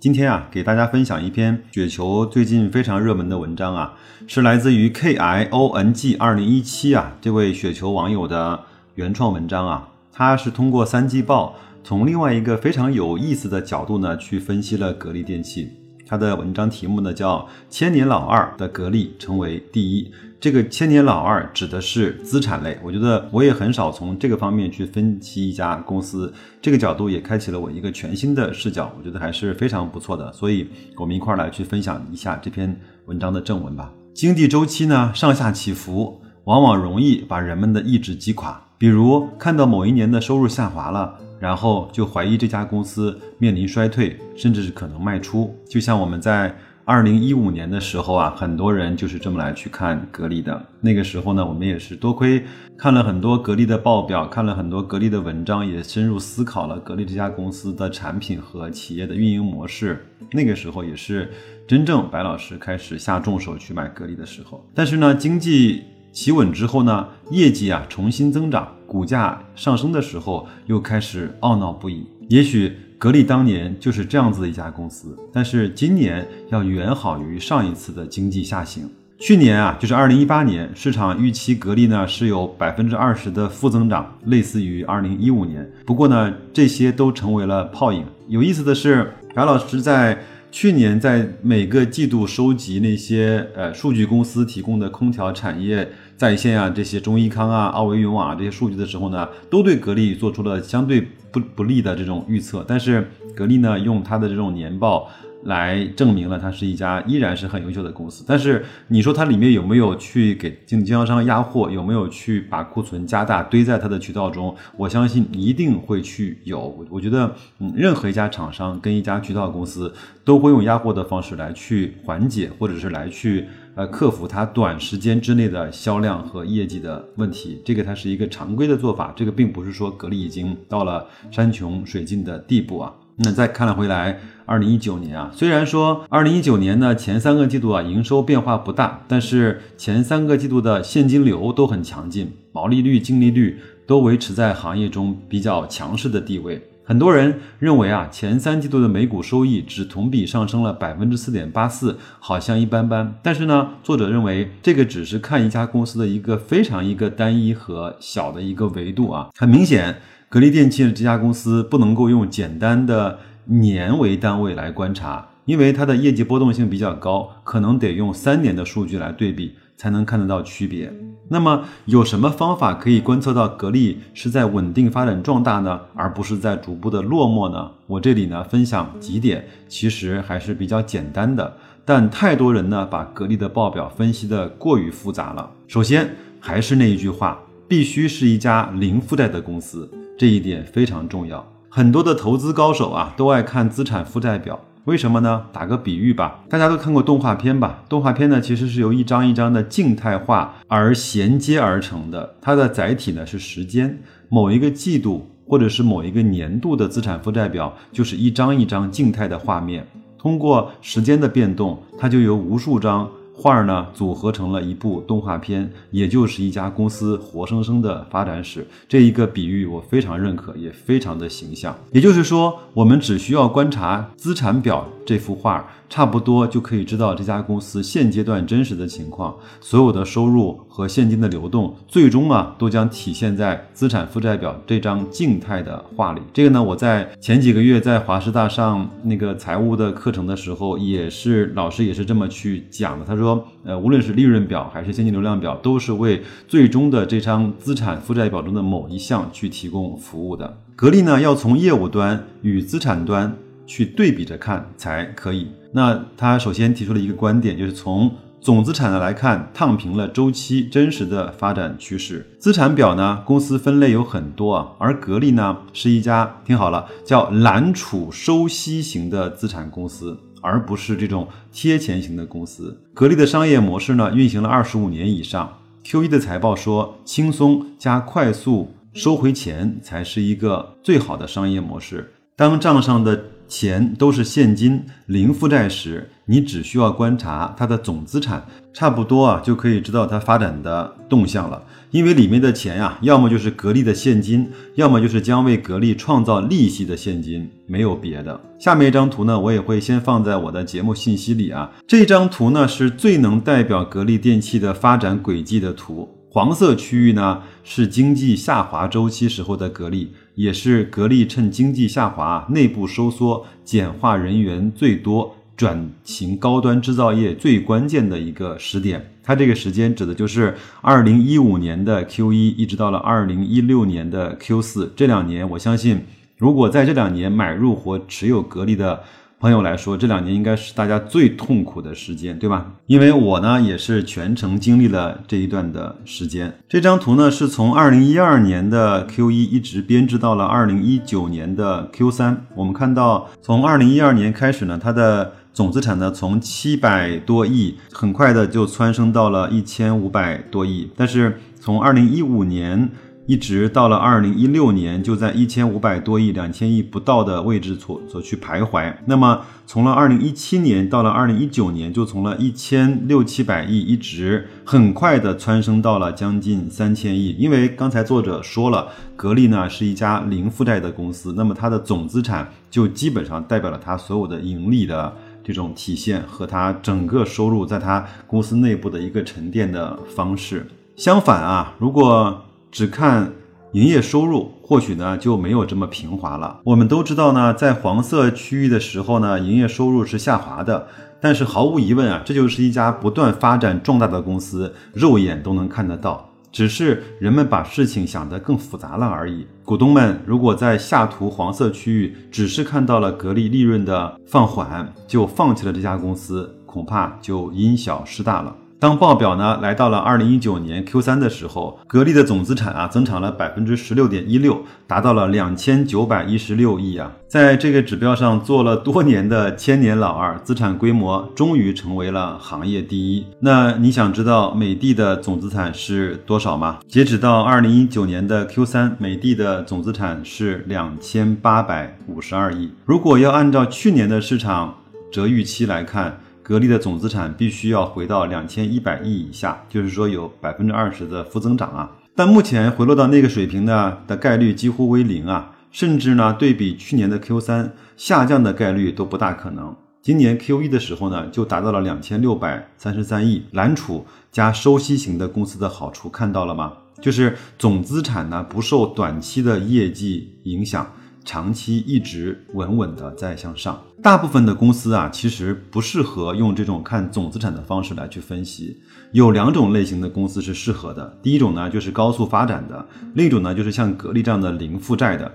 今天啊，给大家分享一篇雪球最近非常热门的文章啊，是来自于 K I O N G 二零一七啊这位雪球网友的。原创文章啊，他是通过三季报，从另外一个非常有意思的角度呢，去分析了格力电器。它的文章题目呢叫“千年老二的格力成为第一”。这个“千年老二”指的是资产类。我觉得我也很少从这个方面去分析一家公司，这个角度也开启了我一个全新的视角，我觉得还是非常不错的。所以，我们一块儿来去分享一下这篇文章的正文吧。经济周期呢上下起伏，往往容易把人们的意志击垮。比如看到某一年的收入下滑了，然后就怀疑这家公司面临衰退，甚至是可能卖出。就像我们在二零一五年的时候啊，很多人就是这么来去看格力的。那个时候呢，我们也是多亏看了很多格力的报表，看了很多格力的文章，也深入思考了格力这家公司的产品和企业的运营模式。那个时候也是真正白老师开始下重手去买格力的时候。但是呢，经济。企稳之后呢，业绩啊重新增长，股价上升的时候又开始懊恼不已。也许格力当年就是这样子的一家公司，但是今年要远好于上一次的经济下行。去年啊，就是二零一八年，市场预期格力呢是有百分之二十的负增长，类似于二零一五年。不过呢，这些都成为了泡影。有意思的是，白老师在。去年在每个季度收集那些呃数据公司提供的空调产业在线啊，这些中医康啊、奥维云网啊这些数据的时候呢，都对格力做出了相对不不利的这种预测。但是格力呢，用它的这种年报。来证明了它是一家依然是很优秀的公司，但是你说它里面有没有去给经经销商压货，有没有去把库存加大堆在它的渠道中？我相信一定会去有。我觉得，嗯，任何一家厂商跟一家渠道公司都会用压货的方式来去缓解，或者是来去呃克服它短时间之内的销量和业绩的问题。这个它是一个常规的做法，这个并不是说格力已经到了山穷水尽的地步啊。那再看了回来，二零一九年啊，虽然说二零一九年呢前三个季度啊营收变化不大，但是前三个季度的现金流都很强劲，毛利率、净利率都维持在行业中比较强势的地位。很多人认为啊，前三季度的每股收益只同比上升了百分之四点八四，好像一般般。但是呢，作者认为这个只是看一家公司的一个非常一个单一和小的一个维度啊，很明显。格力电器这家公司不能够用简单的年为单位来观察，因为它的业绩波动性比较高，可能得用三年的数据来对比才能看得到区别。那么有什么方法可以观测到格力是在稳定发展壮大呢，而不是在逐步的落寞呢？我这里呢分享几点，其实还是比较简单的，但太多人呢把格力的报表分析的过于复杂了。首先还是那一句话，必须是一家零负债的公司。这一点非常重要，很多的投资高手啊都爱看资产负债表，为什么呢？打个比喻吧，大家都看过动画片吧？动画片呢其实是由一张一张的静态画而衔接而成的，它的载体呢是时间，某一个季度或者是某一个年度的资产负债表就是一张一张静态的画面，通过时间的变动，它就由无数张。画儿呢，组合成了一部动画片，也就是一家公司活生生的发展史。这一个比喻我非常认可，也非常的形象。也就是说，我们只需要观察资产表这幅画儿。差不多就可以知道这家公司现阶段真实的情况，所有的收入和现金的流动，最终啊都将体现在资产负债表这张静态的画里。这个呢，我在前几个月在华师大上那个财务的课程的时候，也是老师也是这么去讲的。他说，呃，无论是利润表还是现金流量表，都是为最终的这张资产负债表中的某一项去提供服务的。格力呢，要从业务端与资产端。去对比着看才可以。那他首先提出了一个观点，就是从总资产的来看，烫平了周期真实的发展趋势。资产表呢，公司分类有很多啊，而格力呢是一家听好了，叫揽储收息型的资产公司，而不是这种贴钱型的公司。格力的商业模式呢，运行了二十五年以上。Q 一的财报说，轻松加快速收回钱才是一个最好的商业模式。当账上的钱都是现金、零负债时，你只需要观察它的总资产，差不多啊就可以知道它发展的动向了。因为里面的钱呀，要么就是格力的现金，要么就是将为格力创造利息的现金，没有别的。下面一张图呢，我也会先放在我的节目信息里啊。这张图呢，是最能代表格力电器的发展轨迹的图。黄色区域呢，是经济下滑周期时候的格力。也是格力趁经济下滑、内部收缩、简化人员最多、转型高端制造业最关键的一个时点。它这个时间指的就是二零一五年的 Q 一，一直到了二零一六年的 Q 四。这两年，我相信，如果在这两年买入或持有格力的。朋友来说，这两年应该是大家最痛苦的时间，对吧？因为我呢也是全程经历了这一段的时间。这张图呢是从二零一二年的 Q 一一直编织到了二零一九年的 Q 三。我们看到，从二零一二年开始呢，它的总资产呢从七百多亿，很快的就蹿升到了一千五百多亿。但是从二零一五年。一直到了二零一六年，就在一千五百多亿、两千亿不到的位置所所去徘徊。那么，从了二零一七年到了二零一九年，就从了一千六七百亿，一直很快的蹿升到了将近三千亿。因为刚才作者说了，格力呢是一家零负债的公司，那么它的总资产就基本上代表了它所有的盈利的这种体现和它整个收入在它公司内部的一个沉淀的方式。相反啊，如果只看营业收入，或许呢就没有这么平滑了。我们都知道呢，在黄色区域的时候呢，营业收入是下滑的。但是毫无疑问啊，这就是一家不断发展壮大的公司，肉眼都能看得到。只是人们把事情想得更复杂了而已。股东们如果在下图黄色区域只是看到了格力利润的放缓，就放弃了这家公司，恐怕就因小失大了。当报表呢来到了二零一九年 Q 三的时候，格力的总资产啊增长了百分之十六点一六，达到了两千九百一十六亿啊，在这个指标上做了多年的千年老二，资产规模终于成为了行业第一。那你想知道美的的总资产是多少吗？截止到二零一九年的 Q 三，美的的总资产是两千八百五十二亿。如果要按照去年的市场折预期来看。格力的总资产必须要回到两千一百亿以下，就是说有百分之二十的负增长啊。但目前回落到那个水平呢的概率几乎为零啊，甚至呢对比去年的 Q 三下降的概率都不大可能。今年 Q 一的时候呢就达到了两千六百三十三亿，蓝储加收息型的公司的好处看到了吗？就是总资产呢不受短期的业绩影响。长期一直稳稳的在向上，大部分的公司啊，其实不适合用这种看总资产的方式来去分析。有两种类型的公司是适合的，第一种呢就是高速发展的，另一种呢就是像格力这样的零负债的，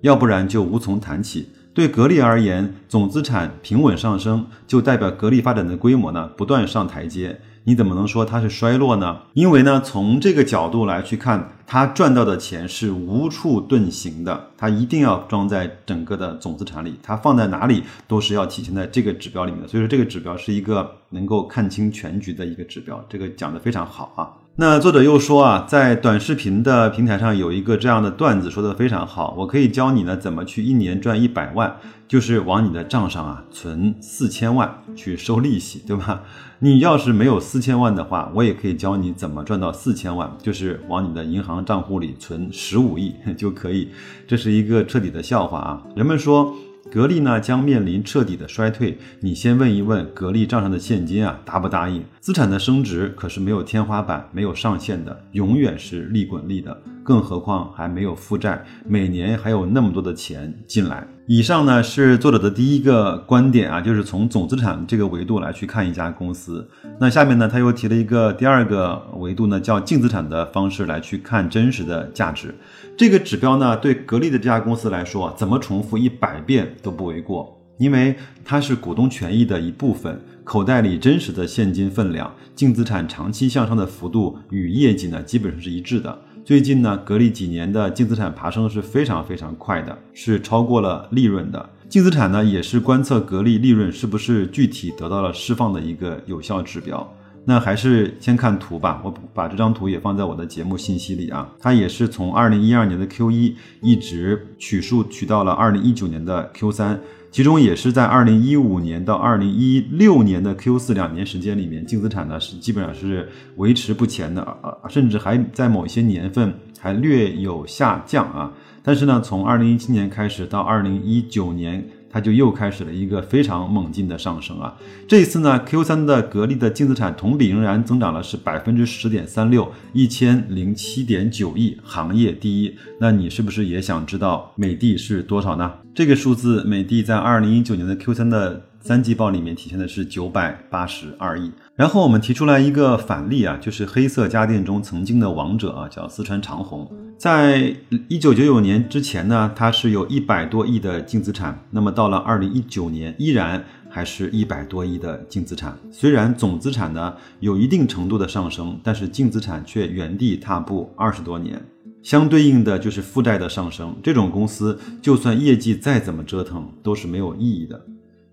要不然就无从谈起。对格力而言，总资产平稳上升，就代表格力发展的规模呢不断上台阶。你怎么能说它是衰落呢？因为呢，从这个角度来去看，它赚到的钱是无处遁形的，它一定要装在整个的总资产里，它放在哪里都是要体现在这个指标里面的。所以说，这个指标是一个能够看清全局的一个指标，这个讲的非常好啊。那作者又说啊，在短视频的平台上有一个这样的段子，说的非常好，我可以教你呢怎么去一年赚一百万，就是往你的账上啊存四千万去收利息，对吧？你要是没有四千万的话，我也可以教你怎么赚到四千万，就是往你的银行账户里存十五亿 就可以。这是一个彻底的笑话啊！人们说格力呢将面临彻底的衰退，你先问一问格力账上的现金啊答不答应？资产的升值可是没有天花板、没有上限的，永远是利滚利的，更何况还没有负债，每年还有那么多的钱进来。以上呢是作者的第一个观点啊，就是从总资产这个维度来去看一家公司。那下面呢，他又提了一个第二个维度呢，叫净资产的方式来去看真实的价值。这个指标呢，对格力的这家公司来说，怎么重复一百遍都不为过，因为它是股东权益的一部分，口袋里真实的现金分量，净资产长期向上的幅度与业绩呢，基本上是一致的。最近呢，格力几年的净资产爬升是非常非常快的，是超过了利润的。净资产呢，也是观测格力利润是不是具体得到了释放的一个有效指标。那还是先看图吧，我把这张图也放在我的节目信息里啊。它也是从二零一二年的 Q 一一直取数取到了二零一九年的 Q 三，其中也是在二零一五年到二零一六年的 Q 四两年时间里面，净资产呢是基本上是维持不前的啊，甚至还在某些年份还略有下降啊。但是呢，从二零一七年开始到二零一九年。它就又开始了一个非常猛进的上升啊！这一次呢，Q 三的格力的净资产同比仍然增长了是百分之十点三六，一千零七点九亿，行业第一。那你是不是也想知道美的是多少呢？这个数字，美的在二零一九年的 Q 三的三季报里面体现的是九百八十二亿。然后我们提出来一个反例啊，就是黑色家电中曾经的王者啊，叫四川长虹。在一九九九年之前呢，它是有一百多亿的净资产。那么到了二零一九年，依然还是一百多亿的净资产。虽然总资产呢有一定程度的上升，但是净资产却原地踏步二十多年。相对应的就是负债的上升。这种公司就算业绩再怎么折腾，都是没有意义的。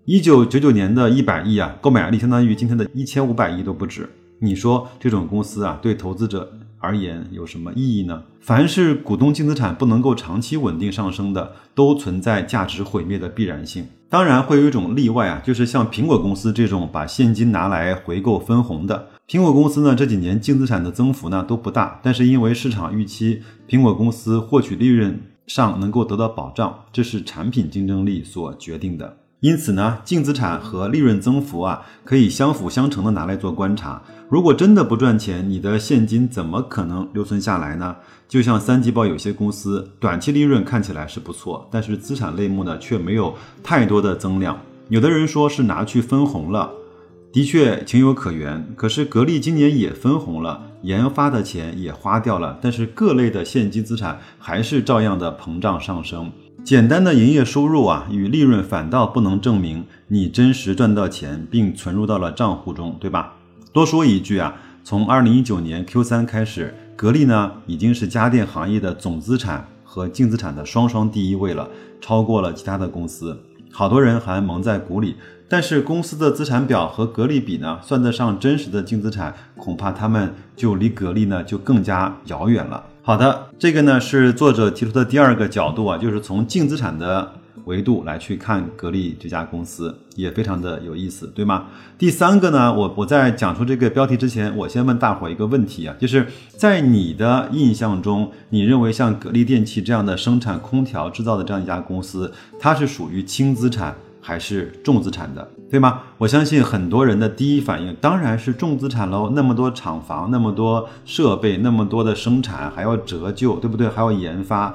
一九九九年的一百亿啊，购买力相当于今天的一千五百亿都不止。你说这种公司啊，对投资者？而言有什么意义呢？凡是股东净资产不能够长期稳定上升的，都存在价值毁灭的必然性。当然会有一种例外啊，就是像苹果公司这种把现金拿来回购分红的。苹果公司呢这几年净资产的增幅呢都不大，但是因为市场预期苹果公司获取利润上能够得到保障，这是产品竞争力所决定的。因此呢，净资产和利润增幅啊，可以相辅相成的拿来做观察。如果真的不赚钱，你的现金怎么可能留存下来呢？就像三季报有些公司短期利润看起来是不错，但是资产类目呢却没有太多的增量。有的人说是拿去分红了，的确情有可原。可是格力今年也分红了，研发的钱也花掉了，但是各类的现金资产还是照样的膨胀上升。简单的营业收入啊与利润反倒不能证明你真实赚到钱并存入到了账户中，对吧？多说一句啊，从二零一九年 Q 三开始，格力呢已经是家电行业的总资产和净资产的双双第一位了，超过了其他的公司。好多人还蒙在鼓里，但是公司的资产表和格力比呢，算得上真实的净资产，恐怕他们就离格力呢就更加遥远了。好的，这个呢是作者提出的第二个角度啊，就是从净资产的维度来去看格力这家公司，也非常的有意思，对吗？第三个呢，我我在讲出这个标题之前，我先问大伙一个问题啊，就是在你的印象中，你认为像格力电器这样的生产空调制造的这样一家公司，它是属于轻资产？还是重资产的，对吗？我相信很多人的第一反应当然是重资产喽。那么多厂房，那么多设备，那么多的生产，还要折旧，对不对？还要研发。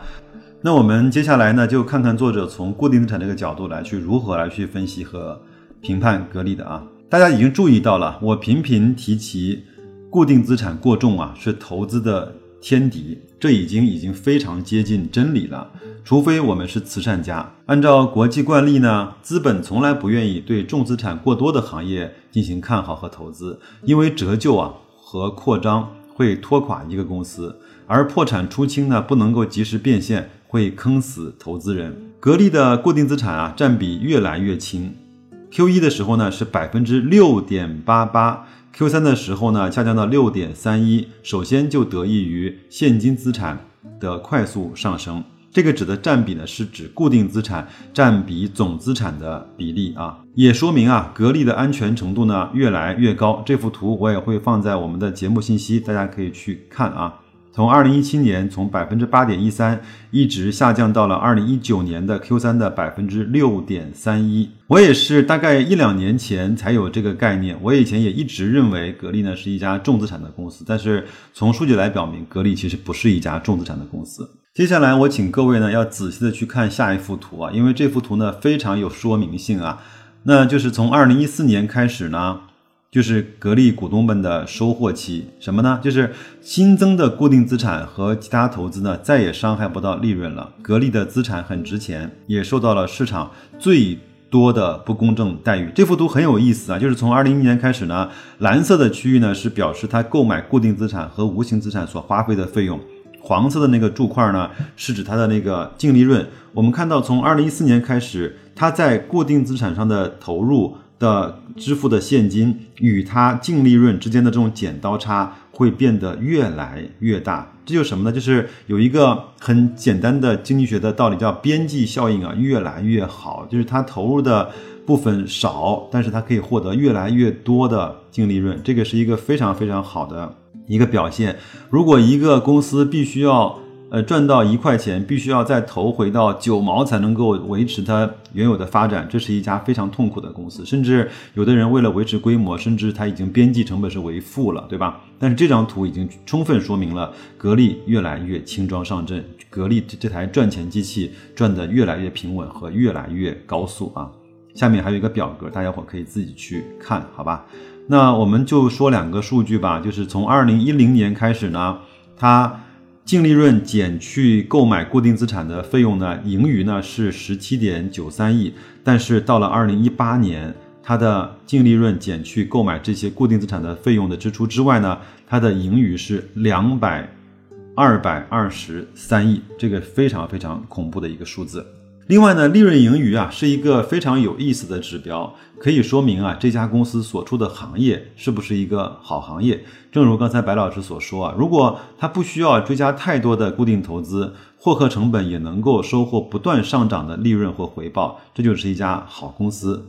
那我们接下来呢，就看看作者从固定资产这个角度来去如何来去分析和评判格力的啊。大家已经注意到了，我频频提起固定资产过重啊，是投资的天敌。这已经已经非常接近真理了。除非我们是慈善家，按照国际惯例呢，资本从来不愿意对重资产过多的行业进行看好和投资，因为折旧啊和扩张会拖垮一个公司，而破产出清呢不能够及时变现，会坑死投资人。格力的固定资产啊占比越来越轻，Q 一的时候呢是百分之六点八八，Q 三的时候呢下降到六点三一，首先就得益于现金资产的快速上升。这个指的占比呢，是指固定资产占比总资产的比例啊，也说明啊，格力的安全程度呢越来越高。这幅图我也会放在我们的节目信息，大家可以去看啊。从二零一七年从百分之八点一三一直下降到了二零一九年的 Q 三的百分之六点三一。我也是大概一两年前才有这个概念，我以前也一直认为格力呢是一家重资产的公司，但是从数据来表明，格力其实不是一家重资产的公司。接下来，我请各位呢要仔细的去看下一幅图啊，因为这幅图呢非常有说明性啊。那就是从二零一四年开始呢，就是格力股东们的收获期，什么呢？就是新增的固定资产和其他投资呢再也伤害不到利润了。格力的资产很值钱，也受到了市场最多的不公正待遇。这幅图很有意思啊，就是从二零一一年开始呢，蓝色的区域呢是表示它购买固定资产和无形资产所花费的费用。黄色的那个柱块呢，是指它的那个净利润。我们看到，从二零一四年开始，它在固定资产上的投入的支付的现金与它净利润之间的这种剪刀差会变得越来越大。这就是什么呢？就是有一个很简单的经济学的道理，叫边际效应啊，越来越好。就是它投入的部分少，但是它可以获得越来越多的净利润，这个是一个非常非常好的一个表现。如果一个公司必须要呃，赚到一块钱，必须要再投回到九毛才能够维持它原有的发展，这是一家非常痛苦的公司。甚至有的人为了维持规模，甚至他已经边际成本是为负了，对吧？但是这张图已经充分说明了格力越来越轻装上阵，格力这这台赚钱机器赚得越来越平稳和越来越高速啊。下面还有一个表格，大家伙可以自己去看，好吧？那我们就说两个数据吧，就是从二零一零年开始呢，它。净利润减去购买固定资产的费用呢，盈余呢是十七点九三亿，但是到了二零一八年，它的净利润减去购买这些固定资产的费用的支出之外呢，它的盈余是两百二百二十三亿，这个非常非常恐怖的一个数字。另外呢，利润盈余啊是一个非常有意思的指标，可以说明啊这家公司所处的行业是不是一个好行业。正如刚才白老师所说啊，如果它不需要追加太多的固定投资，获客成本也能够收获不断上涨的利润或回报，这就是一家好公司。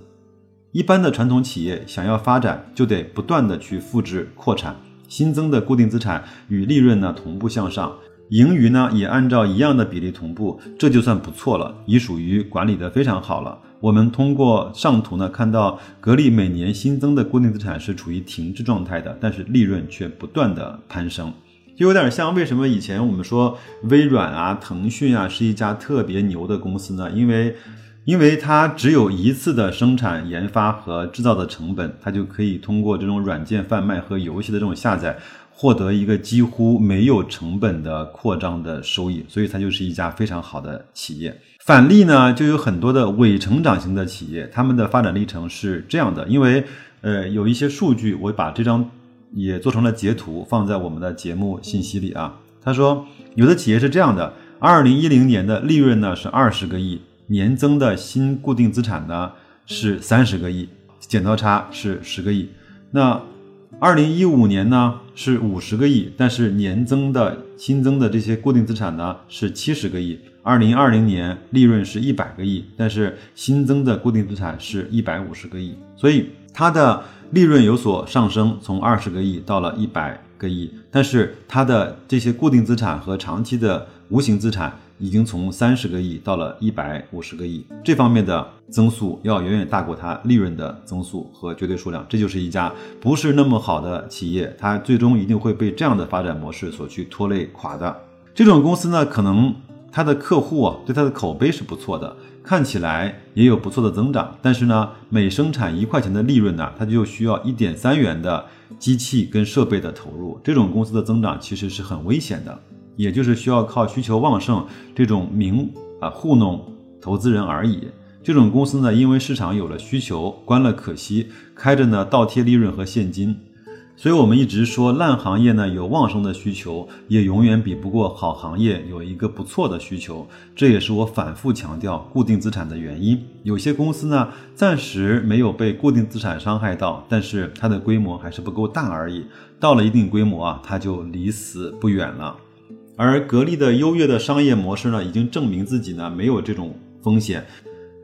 一般的传统企业想要发展，就得不断的去复制扩产，新增的固定资产与利润呢同步向上。盈余呢也按照一样的比例同步，这就算不错了，已属于管理的非常好了。我们通过上图呢看到，格力每年新增的固定资产是处于停滞状态的，但是利润却不断的攀升，就有点像为什么以前我们说微软啊、腾讯啊是一家特别牛的公司呢？因为，因为它只有一次的生产、研发和制造的成本，它就可以通过这种软件贩卖和游戏的这种下载。获得一个几乎没有成本的扩张的收益，所以它就是一家非常好的企业。反例呢，就有很多的伪成长型的企业，他们的发展历程是这样的。因为呃，有一些数据，我把这张也做成了截图，放在我们的节目信息里啊。他说，有的企业是这样的：二零一零年的利润呢是二十个亿，年增的新固定资产呢是三十个亿，剪刀差是十个亿。那二零一五年呢是五十个亿，但是年增的新增的这些固定资产呢是七十个亿。二零二零年利润是一百个亿，但是新增的固定资产是一百五十个亿，所以它的利润有所上升，从二十个亿到了一百个亿，但是它的这些固定资产和长期的无形资产。已经从三十个亿到了一百五十个亿，这方面的增速要远远大过它利润的增速和绝对数量。这就是一家不是那么好的企业，它最终一定会被这样的发展模式所去拖累垮的。这种公司呢，可能它的客户啊对它的口碑是不错的，看起来也有不错的增长，但是呢，每生产一块钱的利润呢，它就需要一点三元的机器跟设备的投入。这种公司的增长其实是很危险的。也就是需要靠需求旺盛这种名啊糊弄投资人而已。这种公司呢，因为市场有了需求，关了可惜，开着呢倒贴利润和现金。所以我们一直说，烂行业呢有旺盛的需求，也永远比不过好行业有一个不错的需求。这也是我反复强调固定资产的原因。有些公司呢暂时没有被固定资产伤害到，但是它的规模还是不够大而已。到了一定规模啊，它就离死不远了。而格力的优越的商业模式呢，已经证明自己呢没有这种风险，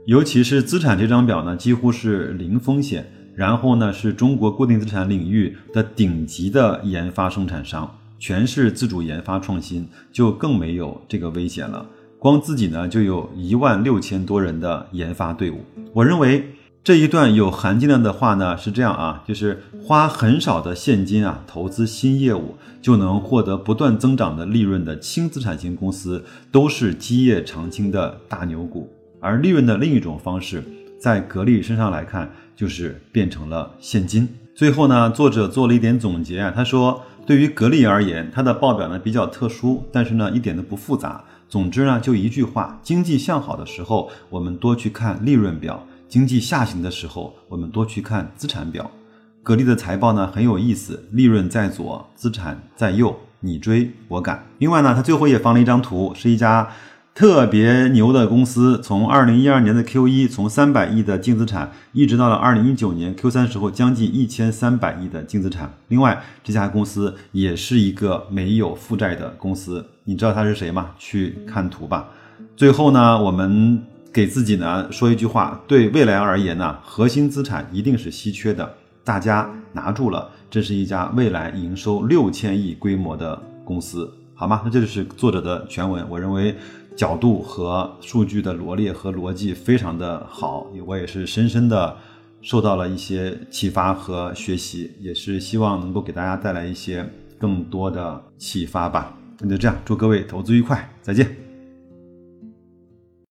尤其是资产这张表呢，几乎是零风险。然后呢，是中国固定资产领域的顶级的研发生产商，全是自主研发创新，就更没有这个危险了。光自己呢，就有一万六千多人的研发队伍。我认为。这一段有含金量的话呢，是这样啊，就是花很少的现金啊，投资新业务就能获得不断增长的利润的轻资产型公司，都是基业长青的大牛股。而利润的另一种方式，在格力身上来看，就是变成了现金。最后呢，作者做了一点总结啊，他说，对于格力而言，它的报表呢比较特殊，但是呢一点都不复杂。总之呢，就一句话，经济向好的时候，我们多去看利润表。经济下行的时候，我们多去看资产表。格力的财报呢很有意思，利润在左，资产在右，你追我赶。另外呢，它最后也放了一张图，是一家特别牛的公司，从二零一二年的 Q 一，从三百亿的净资产，一直到了二零一九年 Q 三时候，将近一千三百亿的净资产。另外，这家公司也是一个没有负债的公司。你知道它是谁吗？去看图吧。最后呢，我们给自己呢说一句话：对未来而言呢，核心资产一定是稀缺的，大家拿住了，这是一家未来营收六千亿规模的公司，好吗？那这就是作者的全文。我认为。角度和数据的罗列和逻辑非常的好，我也是深深的受到了一些启发和学习，也是希望能够给大家带来一些更多的启发吧。那就这样，祝各位投资愉快，再见。